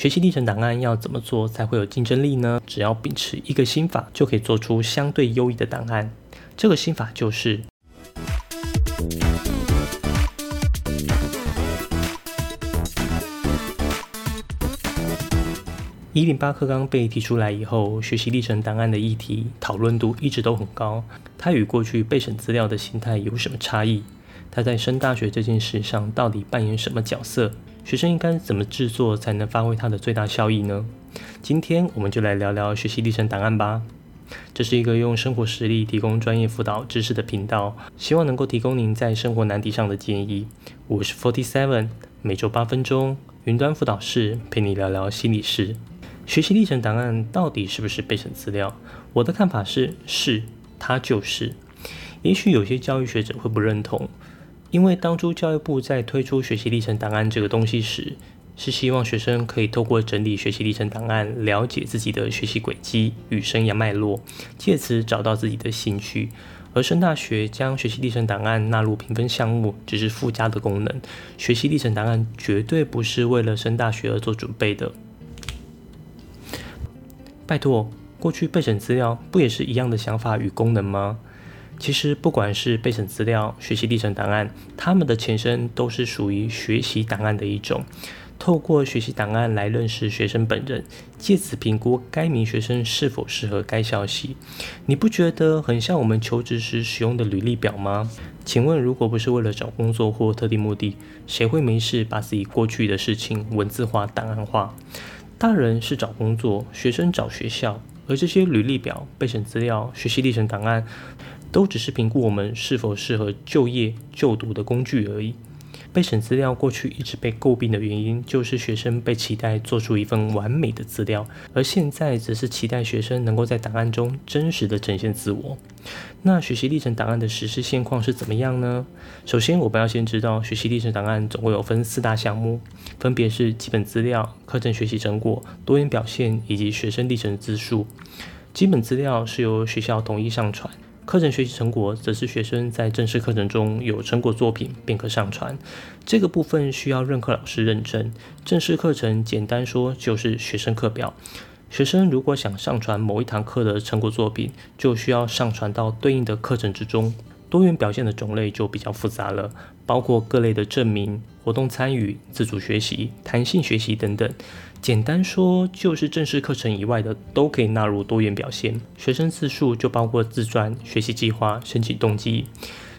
学习历程档案要怎么做才会有竞争力呢？只要秉持一个心法，就可以做出相对优异的档案。这个心法就是。一零八课纲被提出来以后，学习历程档案的议题讨论度一直都很高。它与过去备审资料的形态有什么差异？他在升大学这件事上到底扮演什么角色？学生应该怎么制作才能发挥它的最大效益呢？今天我们就来聊聊学习历程档案吧。这是一个用生活实例提供专业辅导知识的频道，希望能够提供您在生活难题上的建议。我是 Forty Seven，每周八分钟，云端辅导室陪你聊聊心理事。学习历程档案到底是不是备审资料？我的看法是，是，它就是。也许有些教育学者会不认同，因为当初教育部在推出学习历程档案这个东西时，是希望学生可以透过整理学习历程档案，了解自己的学习轨迹与生涯脉络，借此找到自己的兴趣。而升大学将学习历程档案纳入评分项目，只是附加的功能。学习历程档案绝对不是为了升大学而做准备的。拜托，过去备审资料不也是一样的想法与功能吗？其实不管是备审资料、学习历程档案，它们的前身都是属于学习档案的一种。透过学习档案来认识学生本人，借此评估该名学生是否适合该校系。你不觉得很像我们求职时使用的履历表吗？请问，如果不是为了找工作或特定目的，谁会没事把自己过去的事情文字化、档案化？大人是找工作，学生找学校，而这些履历表、备审资料、学习历程档案，都只是评估我们是否适合就业、就读的工具而已。备审资料过去一直被诟病的原因，就是学生被期待做出一份完美的资料，而现在则是期待学生能够在档案中真实的呈现自我。那学习历程档案的实施现况是怎么样呢？首先，我们要先知道学习历程档案总共有分四大项目，分别是基本资料、课程学习成果、多元表现以及学生历程自述。基本资料是由学校统一上传。课程学习成果则是学生在正式课程中有成果作品便可上传，这个部分需要任课老师认证。正式课程简单说就是学生课表，学生如果想上传某一堂课的成果作品，就需要上传到对应的课程之中。多元表现的种类就比较复杂了，包括各类的证明、活动参与、自主学习、弹性学习等等。简单说，就是正式课程以外的都可以纳入多元表现。学生自述就包括自传、学习计划、申请动机，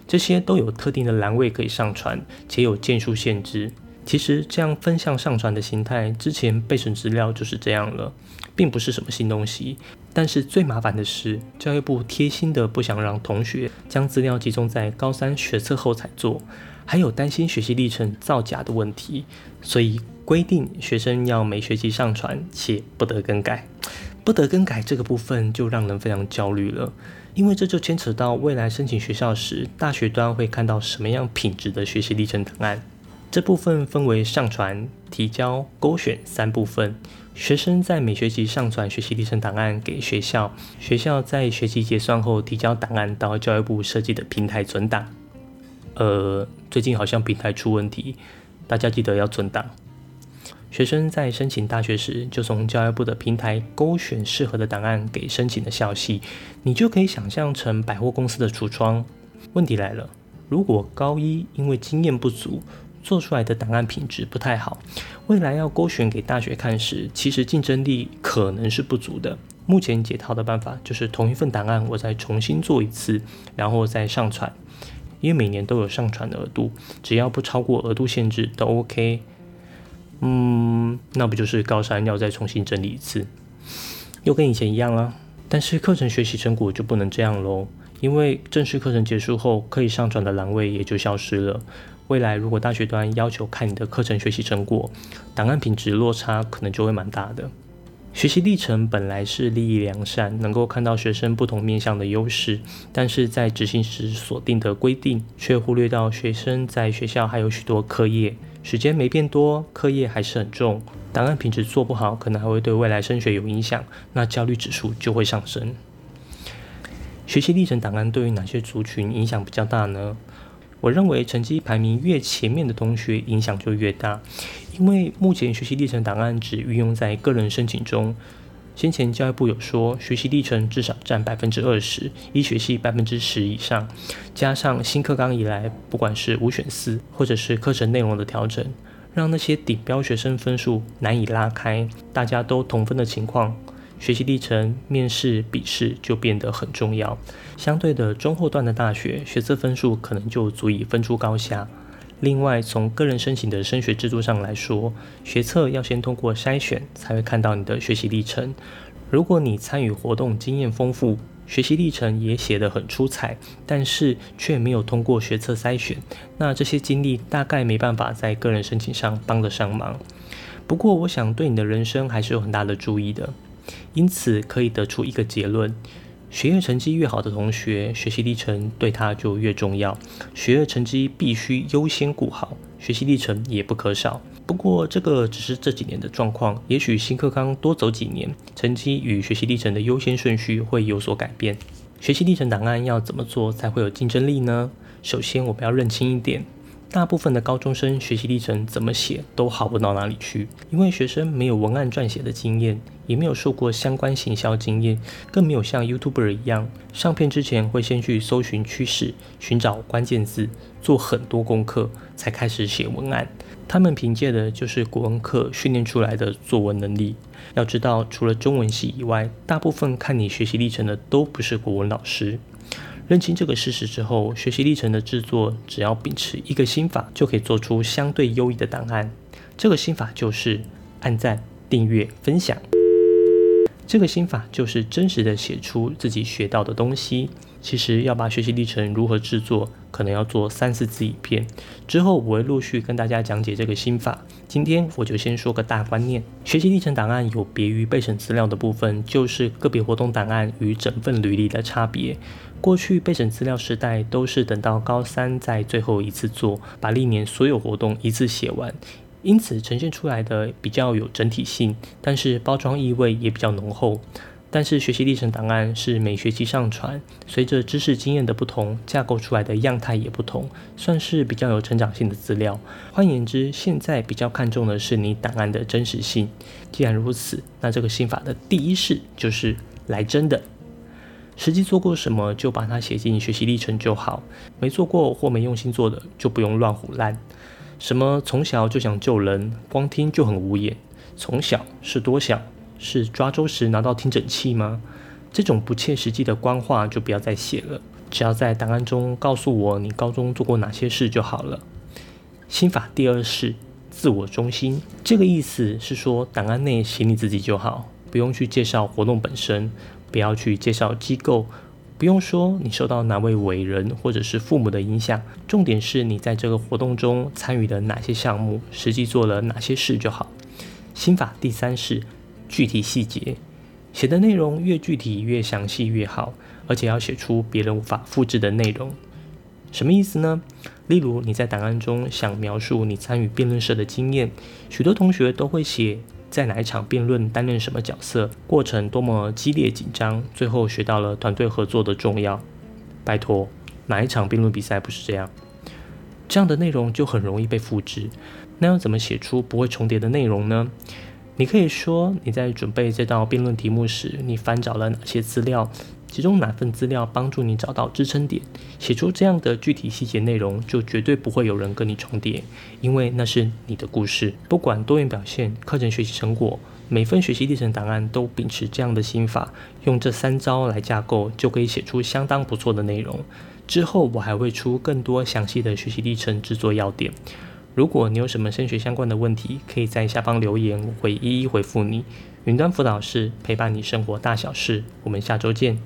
这些都有特定的栏位可以上传，且有件数限制。其实这样分项上传的形态，之前备审资料就是这样了，并不是什么新东西。但是最麻烦的是，教育部贴心的不想让同学将资料集中在高三学测后才做，还有担心学习历程造假的问题，所以。规定学生要每学期上传，且不得更改。不得更改这个部分就让人非常焦虑了，因为这就牵扯到未来申请学校时，大学端会看到什么样品质的学习历程档案。这部分分为上传、提交、勾选三部分。学生在每学期上传学习历程档案给学校，学校在学期结算后提交档案到教育部设计的平台存档。呃，最近好像平台出问题，大家记得要存档。学生在申请大学时，就从教育部的平台勾选适合的档案给申请的校系，你就可以想象成百货公司的橱窗。问题来了，如果高一因为经验不足，做出来的档案品质不太好，未来要勾选给大学看时，其实竞争力可能是不足的。目前解套的办法就是同一份档案我再重新做一次，然后再上传，因为每年都有上传的额度，只要不超过额度限制都 OK。嗯，那不就是高三要再重新整理一次，又跟以前一样了。但是课程学习成果就不能这样喽，因为正式课程结束后，可以上传的栏位也就消失了。未来如果大学端要求看你的课程学习成果，档案品质落差可能就会蛮大的。学习历程本来是利益良善，能够看到学生不同面向的优势，但是在执行时所定的规定，却忽略到学生在学校还有许多课业。时间没变多，课业还是很重，档案品质做不好，可能还会对未来升学有影响，那焦虑指数就会上升。学习历程档案对于哪些族群影响比较大呢？我认为成绩排名越前面的同学影响就越大，因为目前学习历程档案只运用在个人申请中。先前教育部有说，学习历程至少占百分之二十，医学系百分之十以上，加上新课纲以来，不管是五选四或者是课程内容的调整，让那些顶标学生分数难以拉开，大家都同分的情况，学习历程、面试、笔试就变得很重要。相对的，中后段的大学学测分数可能就足以分出高下。另外，从个人申请的升学制度上来说，学测要先通过筛选，才会看到你的学习历程。如果你参与活动经验丰富，学习历程也写得很出彩，但是却没有通过学测筛选，那这些经历大概没办法在个人申请上帮得上忙。不过，我想对你的人生还是有很大的注意的。因此，可以得出一个结论。学业成绩越好的同学，学习历程对他就越重要。学业成绩必须优先顾好，学习历程也不可少。不过这个只是这几年的状况，也许新课纲多走几年，成绩与学习历程的优先顺序会有所改变。学习历程档案要怎么做才会有竞争力呢？首先我们要认清一点。大部分的高中生学习历程怎么写都好不到哪里去，因为学生没有文案撰写的经验，也没有受过相关行销经验，更没有像 YouTuber 一样上片之前会先去搜寻趋势、寻找关键字、做很多功课才开始写文案。他们凭借的就是国文课训练出来的作文能力。要知道，除了中文系以外，大部分看你学习历程的都不是国文老师。认清这个事实之后，学习历程的制作只要秉持一个心法，就可以做出相对优异的档案。这个心法就是按赞、订阅、分享。这个心法就是真实的写出自己学到的东西。其实要把学习历程如何制作，可能要做三四次影片。之后我会陆续跟大家讲解这个心法。今天我就先说个大观念：学习历程档案有别于备审资料的部分，就是个别活动档案与整份履历的差别。过去备审资料时代都是等到高三再最后一次做，把历年所有活动一次写完。因此呈现出来的比较有整体性，但是包装意味也比较浓厚。但是学习历程档案是每学期上传，随着知识经验的不同，架构出来的样态也不同，算是比较有成长性的资料。换言之，现在比较看重的是你档案的真实性。既然如此，那这个心法的第一式就是来真的，实际做过什么就把它写进学习历程就好，没做过或没用心做的就不用乱胡乱。什么从小就想救人，光听就很无言。从小是多小？是抓周时拿到听诊器吗？这种不切实际的官话就不要再写了。只要在档案中告诉我你高中做过哪些事就好了。心法第二式：自我中心。这个意思是说，档案内写你自己就好，不用去介绍活动本身，不要去介绍机构。不用说你受到哪位伟人或者是父母的影响，重点是你在这个活动中参与了哪些项目，实际做了哪些事就好。心法第三式：具体细节，写的内容越具体越详细越好，而且要写出别人无法复制的内容。什么意思呢？例如你在档案中想描述你参与辩论社的经验，许多同学都会写。在哪一场辩论担任什么角色？过程多么激烈紧张？最后学到了团队合作的重要。拜托，哪一场辩论比赛不是这样？这样的内容就很容易被复制。那要怎么写出不会重叠的内容呢？你可以说你在准备这道辩论题目时，你翻找了哪些资料？其中哪份资料帮助你找到支撑点，写出这样的具体细节内容，就绝对不会有人跟你重叠，因为那是你的故事。不管多元表现、课程学习成果，每份学习历程档案都秉持这样的心法，用这三招来架构，就可以写出相当不错的内容。之后我还会出更多详细的学习历程制作要点。如果你有什么升学相关的问题，可以在下方留言，我会一一回复你。云端辅导室陪伴你生活大小事，我们下周见。